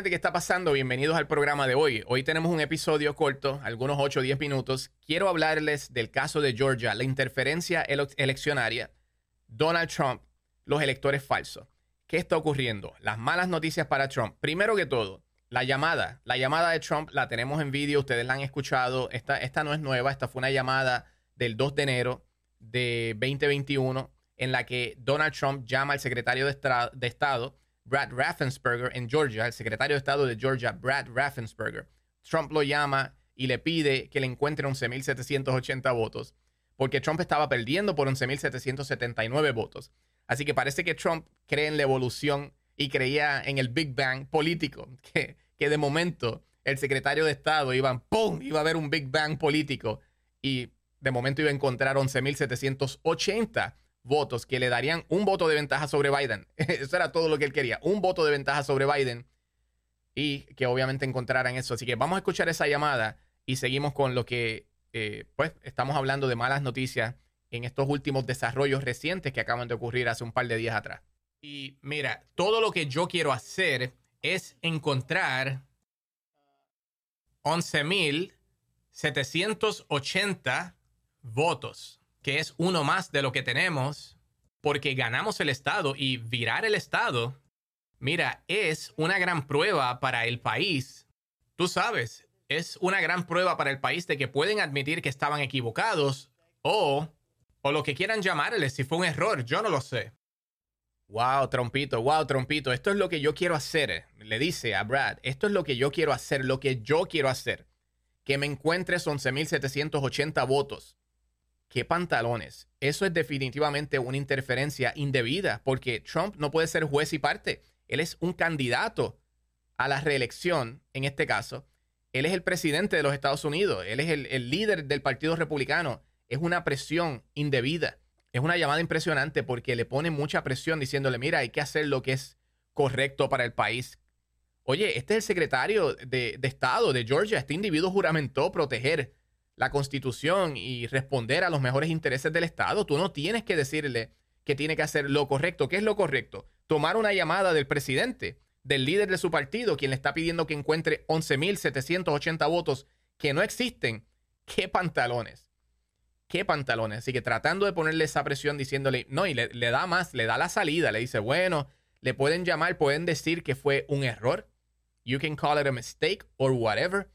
gente, ¿qué está pasando? Bienvenidos al programa de hoy. Hoy tenemos un episodio corto, algunos 8 o 10 minutos. Quiero hablarles del caso de Georgia, la interferencia eleccionaria, Donald Trump, los electores falsos. ¿Qué está ocurriendo? Las malas noticias para Trump. Primero que todo, la llamada. La llamada de Trump la tenemos en vídeo, ustedes la han escuchado. Esta, esta no es nueva, esta fue una llamada del 2 de enero de 2021 en la que Donald Trump llama al secretario de Estado Brad Raffensperger en Georgia, el secretario de Estado de Georgia, Brad Raffensperger. Trump lo llama y le pide que le encuentre 11.780 votos, porque Trump estaba perdiendo por 11.779 votos. Así que parece que Trump cree en la evolución y creía en el Big Bang político, que, que de momento el secretario de Estado iba, ¡pum! iba a haber un Big Bang político y de momento iba a encontrar 11.780 votos que le darían un voto de ventaja sobre Biden. Eso era todo lo que él quería, un voto de ventaja sobre Biden y que obviamente encontraran eso. Así que vamos a escuchar esa llamada y seguimos con lo que, eh, pues, estamos hablando de malas noticias en estos últimos desarrollos recientes que acaban de ocurrir hace un par de días atrás. Y mira, todo lo que yo quiero hacer es encontrar 11.780 votos que es uno más de lo que tenemos, porque ganamos el Estado y virar el Estado, mira, es una gran prueba para el país. Tú sabes, es una gran prueba para el país de que pueden admitir que estaban equivocados o, o lo que quieran llamarle, si fue un error, yo no lo sé. Wow, trompito, wow, trompito, esto es lo que yo quiero hacer, le dice a Brad, esto es lo que yo quiero hacer, lo que yo quiero hacer, que me encuentres 11.780 votos ¿Qué pantalones? Eso es definitivamente una interferencia indebida porque Trump no puede ser juez y parte. Él es un candidato a la reelección, en este caso. Él es el presidente de los Estados Unidos. Él es el, líder del Partido Republicano. Es una presión indebida. Es una llamada impresionante porque le pone mucha presión diciéndole, mira, hay que hacer lo que es correcto para el país. Oye, este es el secretario de, de Estado de Georgia. Este individuo juramentó proteger la constitución y responder a los mejores intereses del Estado. Tú no tienes que decirle que tiene que hacer lo correcto. ¿Qué es lo correcto? Tomar una llamada del presidente, del líder de su partido, quien le está pidiendo que encuentre 11.780 votos que no existen. ¿Qué pantalones? ¿Qué pantalones? Así que tratando de ponerle esa presión diciéndole, no, y le, le da más, le da la salida, le dice, bueno, le pueden llamar, pueden decir que fue un error. You can call it a mistake or whatever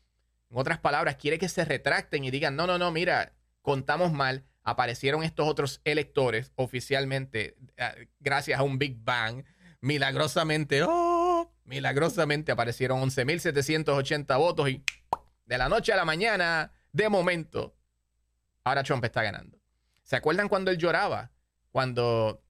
en otras palabras, quiere que se retracten y digan, no, no, no, mira, contamos mal, aparecieron estos otros electores oficialmente eh, gracias a un Big Bang. Milagrosamente, oh, milagrosamente aparecieron 11.780 votos y de la noche a la mañana, de momento, ahora Trump está ganando. ¿Se acuerdan cuando él lloraba? Cuando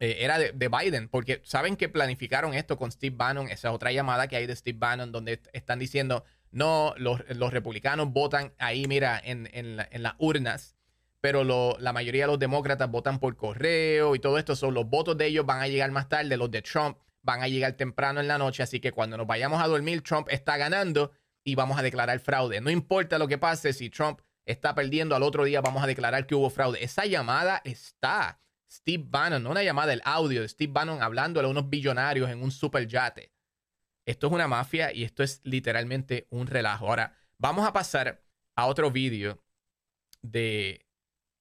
eh, era de, de, Biden, porque saben que planificaron esto con Steve Bannon, esa otra llamada que hay de Steve Bannon, donde están diciendo, no, los, republicanos votan ahí, mira, en, en, las urnas, pero la mayoría de los demócratas votan por correo y todo esto. Son los votos de ellos van a llegar más tarde, los de Trump van a llegar temprano en la noche, así que cuando nos vayamos a dormir, Trump está ganando y vamos a declarar fraude. No importa lo que pase, si Trump está perdiendo, al otro día vamos a declarar que hubo fraude. Esa llamada está. Steve Bannon, no una llamada, el audio de Steve Bannon hablándole a unos billonarios en un super yate. Esto es una mafia y esto es literalmente un relajo. Ahora, vamos a pasar a otro vídeo de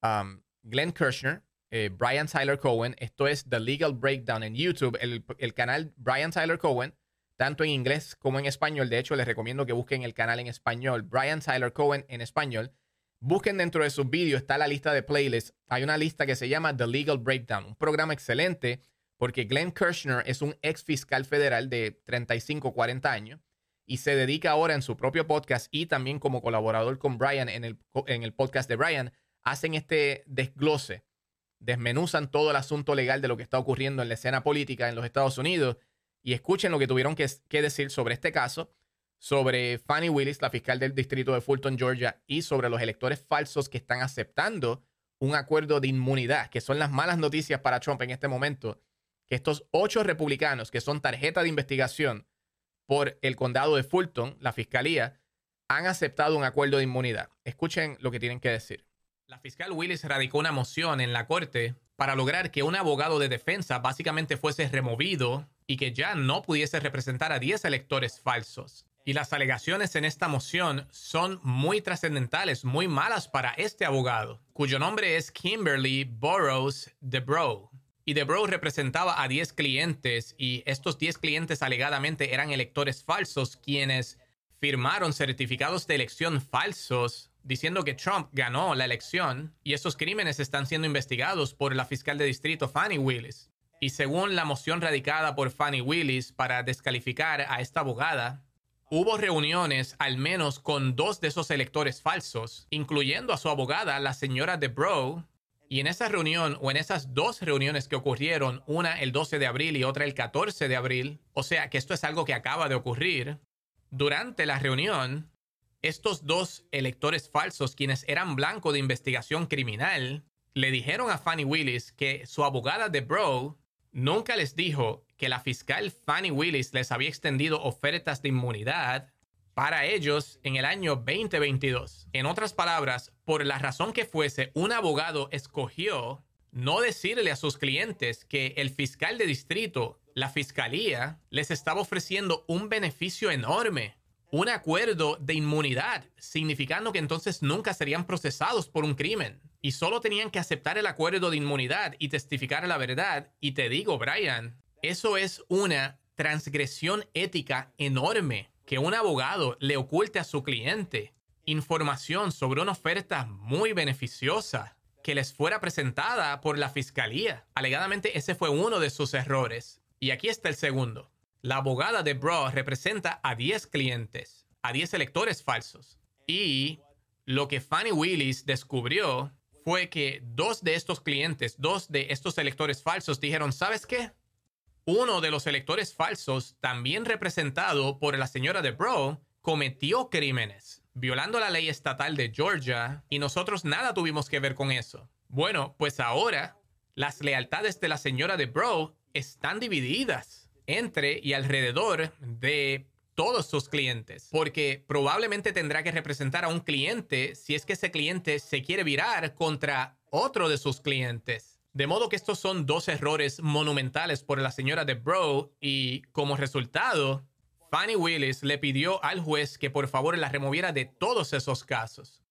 um, Glenn Kirshner, eh, Brian Tyler Cohen. Esto es The Legal Breakdown en YouTube. El, el, canal Brian Tyler Cohen, tanto en inglés como en español. De hecho, les recomiendo que busquen el canal en español, Brian Tyler Cohen en español. Busquen dentro de sus vídeos, está la lista de playlists. Hay una lista que se llama The Legal Breakdown, un programa excelente porque Glenn Kirshner es un ex fiscal federal de 35, 40 años y se dedica ahora en su propio podcast y también como colaborador con Brian en el, en el podcast de Brian, hacen este desglose, desmenuzan todo el asunto legal de lo que está ocurriendo en la escena política en los Estados Unidos y escuchen lo que tuvieron que, que decir sobre este caso, sobre Fannie Willis, la fiscal del distrito de Fulton, Georgia, y sobre los electores falsos que están aceptando un acuerdo de inmunidad, que son las malas noticias para Trump en este momento que estos ocho republicanos que son tarjeta de investigación por el condado de Fulton, la fiscalía, han aceptado un acuerdo de inmunidad. Escuchen lo que tienen que decir. La fiscal Willis radicó una moción en la corte para lograr que un abogado de defensa básicamente fuese removido y que ya no pudiese representar a 10 electores falsos. Y las alegaciones en esta moción son muy trascendentales, muy malas para este abogado, cuyo nombre es Kimberly Burroughs DeBrow. Y DeBrow representaba a 10 clientes y estos 10 clientes alegadamente eran electores falsos quienes firmaron certificados de elección falsos diciendo que Trump ganó la elección y esos crímenes están siendo investigados por la fiscal de distrito Fannie Willis. Y según la moción radicada por Fannie Willis para descalificar a esta abogada, Hubo reuniones al menos con dos de esos electores falsos, incluyendo a su abogada, la señora DeBrow, y en esa reunión o en esas dos reuniones que ocurrieron, una el 12 de abril y otra el 14 de abril, o sea que esto es algo que acaba de ocurrir, durante la reunión, estos dos electores falsos, quienes eran blanco de investigación criminal, le dijeron a Fannie Willis que su abogada DeBrow nunca les dijo que la fiscal Fannie Willis les había extendido ofertas de inmunidad para ellos en el año 2022. En otras palabras, por la razón que fuese, un abogado escogió no decirle a sus clientes que el fiscal de distrito, la fiscalía, les estaba ofreciendo un beneficio enorme, un acuerdo de inmunidad, significando que entonces nunca serían procesados por un crimen y solo tenían que aceptar el acuerdo de inmunidad y testificar la verdad. Y te digo, Brian, eso es una transgresión ética enorme que un abogado le oculte a su cliente información sobre una oferta muy beneficiosa que les fuera presentada por la fiscalía. Alegadamente ese fue uno de sus errores. Y aquí está el segundo. La abogada de Bro representa a 10 clientes, a 10 electores falsos. Y lo que Fannie Willis descubrió fue que dos de estos clientes, dos de estos electores falsos dijeron, ¿sabes qué? Uno de los electores falsos, también representado por la señora de Bro, cometió crímenes, violando la ley estatal de Georgia, y nosotros nada tuvimos que ver con eso. Bueno, pues ahora las lealtades de la señora de Bro están divididas entre y alrededor de todos sus clientes, porque probablemente tendrá que representar a un cliente si es que ese cliente se quiere virar contra otro de sus clientes. De modo que estos son dos errores monumentales por la señora de Bro y como resultado, Fannie Willis le pidió al juez que por favor la removiera de todos esos casos.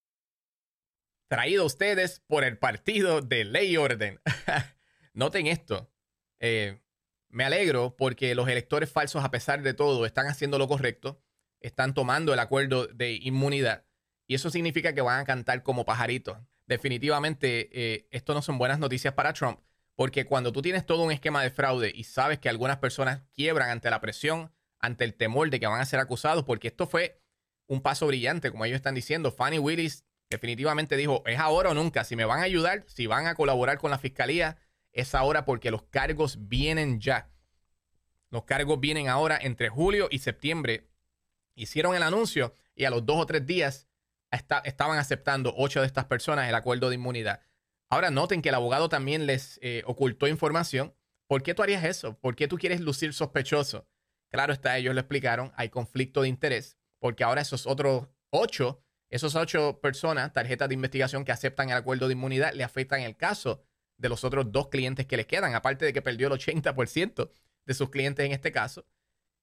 Traído a ustedes por el partido de Ley y Orden. Noten esto. Eh, me alegro porque los electores falsos, a pesar de todo, están haciendo lo correcto, están tomando el acuerdo de inmunidad y eso significa que van a cantar como pajaritos definitivamente eh, esto no son buenas noticias para Trump, porque cuando tú tienes todo un esquema de fraude y sabes que algunas personas quiebran ante la presión, ante el temor de que van a ser acusados, porque esto fue un paso brillante, como ellos están diciendo, Fannie Willis definitivamente dijo, es ahora o nunca, si me van a ayudar, si van a colaborar con la fiscalía, es ahora porque los cargos vienen ya. Los cargos vienen ahora entre julio y septiembre. Hicieron el anuncio y a los dos o tres días estaban aceptando ocho de estas personas el acuerdo de inmunidad. Ahora noten que el abogado también les eh, ocultó información. ¿Por qué tú harías eso? ¿Por qué tú quieres lucir sospechoso? Claro está, ellos lo explicaron, hay conflicto de interés, porque ahora esos otros ocho, esos ocho personas, tarjetas de investigación que aceptan el acuerdo de inmunidad, le afectan el caso de los otros dos clientes que les quedan, aparte de que perdió el 80% de sus clientes en este caso.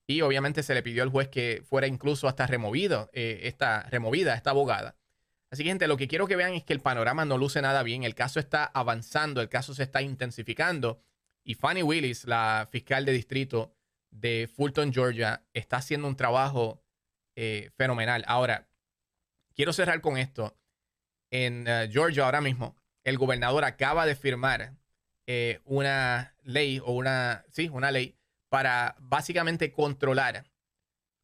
Y obviamente se le pidió al juez que fuera incluso hasta removido, eh, esta, removida esta abogada. Así que, gente, lo que quiero que vean es que el panorama no luce nada bien. El caso está avanzando, el caso se está intensificando. Y Fannie Willis, la fiscal de distrito de Fulton, Georgia, está haciendo un trabajo eh, fenomenal. Ahora, quiero cerrar con esto. En eh, Georgia ahora mismo, el gobernador acaba de firmar una ley o una, sí, una ley para básicamente controlar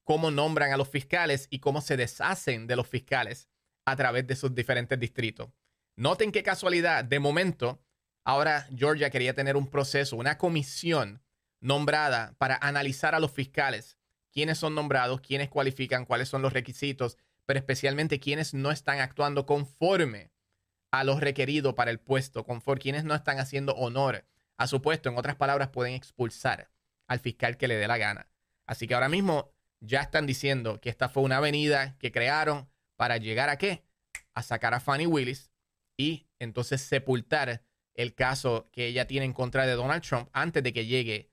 cómo nombran a los fiscales y cómo se deshacen de los fiscales a través de sus diferentes distritos. Noten qué casualidad, de momento, ahora Georgia quería tener un proceso, una comisión nombrada para analizar a los fiscales, quiénes son nombrados, quiénes cualifican, cuáles son los requisitos, pero especialmente quiénes no están actuando conforme a los requeridos para el puesto, conforme quienes no están haciendo honor a su puesto. En otras palabras, pueden expulsar al fiscal que le dé la gana. Así que ahora mismo ya están diciendo que esta fue una avenida que crearon para llegar a qué? A sacar a Fannie Willis y entonces sepultar el caso que ella tiene en contra de Donald Trump antes de que llegue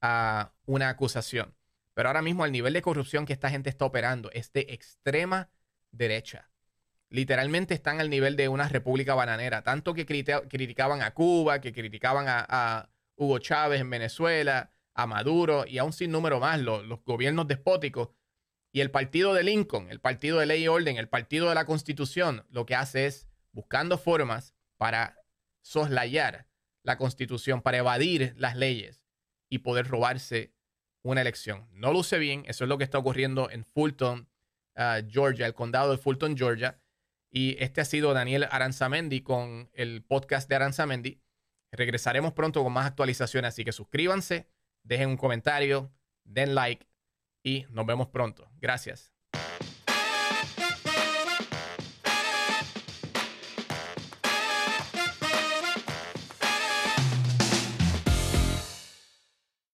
a una acusación. Pero ahora mismo el nivel de corrupción que esta gente está operando es de extrema derecha. Literalmente están al nivel de una república bananera. Tanto que criticaban a Cuba, que criticaban a, Hugo Chávez en Venezuela, a Maduro y a un sinnúmero más, los, los gobiernos despóticos. Y el partido de Lincoln, el partido de ley y orden, el partido de la constitución, lo que hace es buscando formas para soslayar la constitución, para evadir las leyes y poder robarse una elección. No luce bien, eso es lo que está ocurriendo en Fulton, uh, Georgia, el condado de Fulton, Georgia. Y este ha sido Daniel Aranzamendi con el podcast de Aranzamendi. Regresaremos pronto con más actualizaciones, así que suscríbanse, dejen un comentario, den like y nos vemos pronto. Gracias.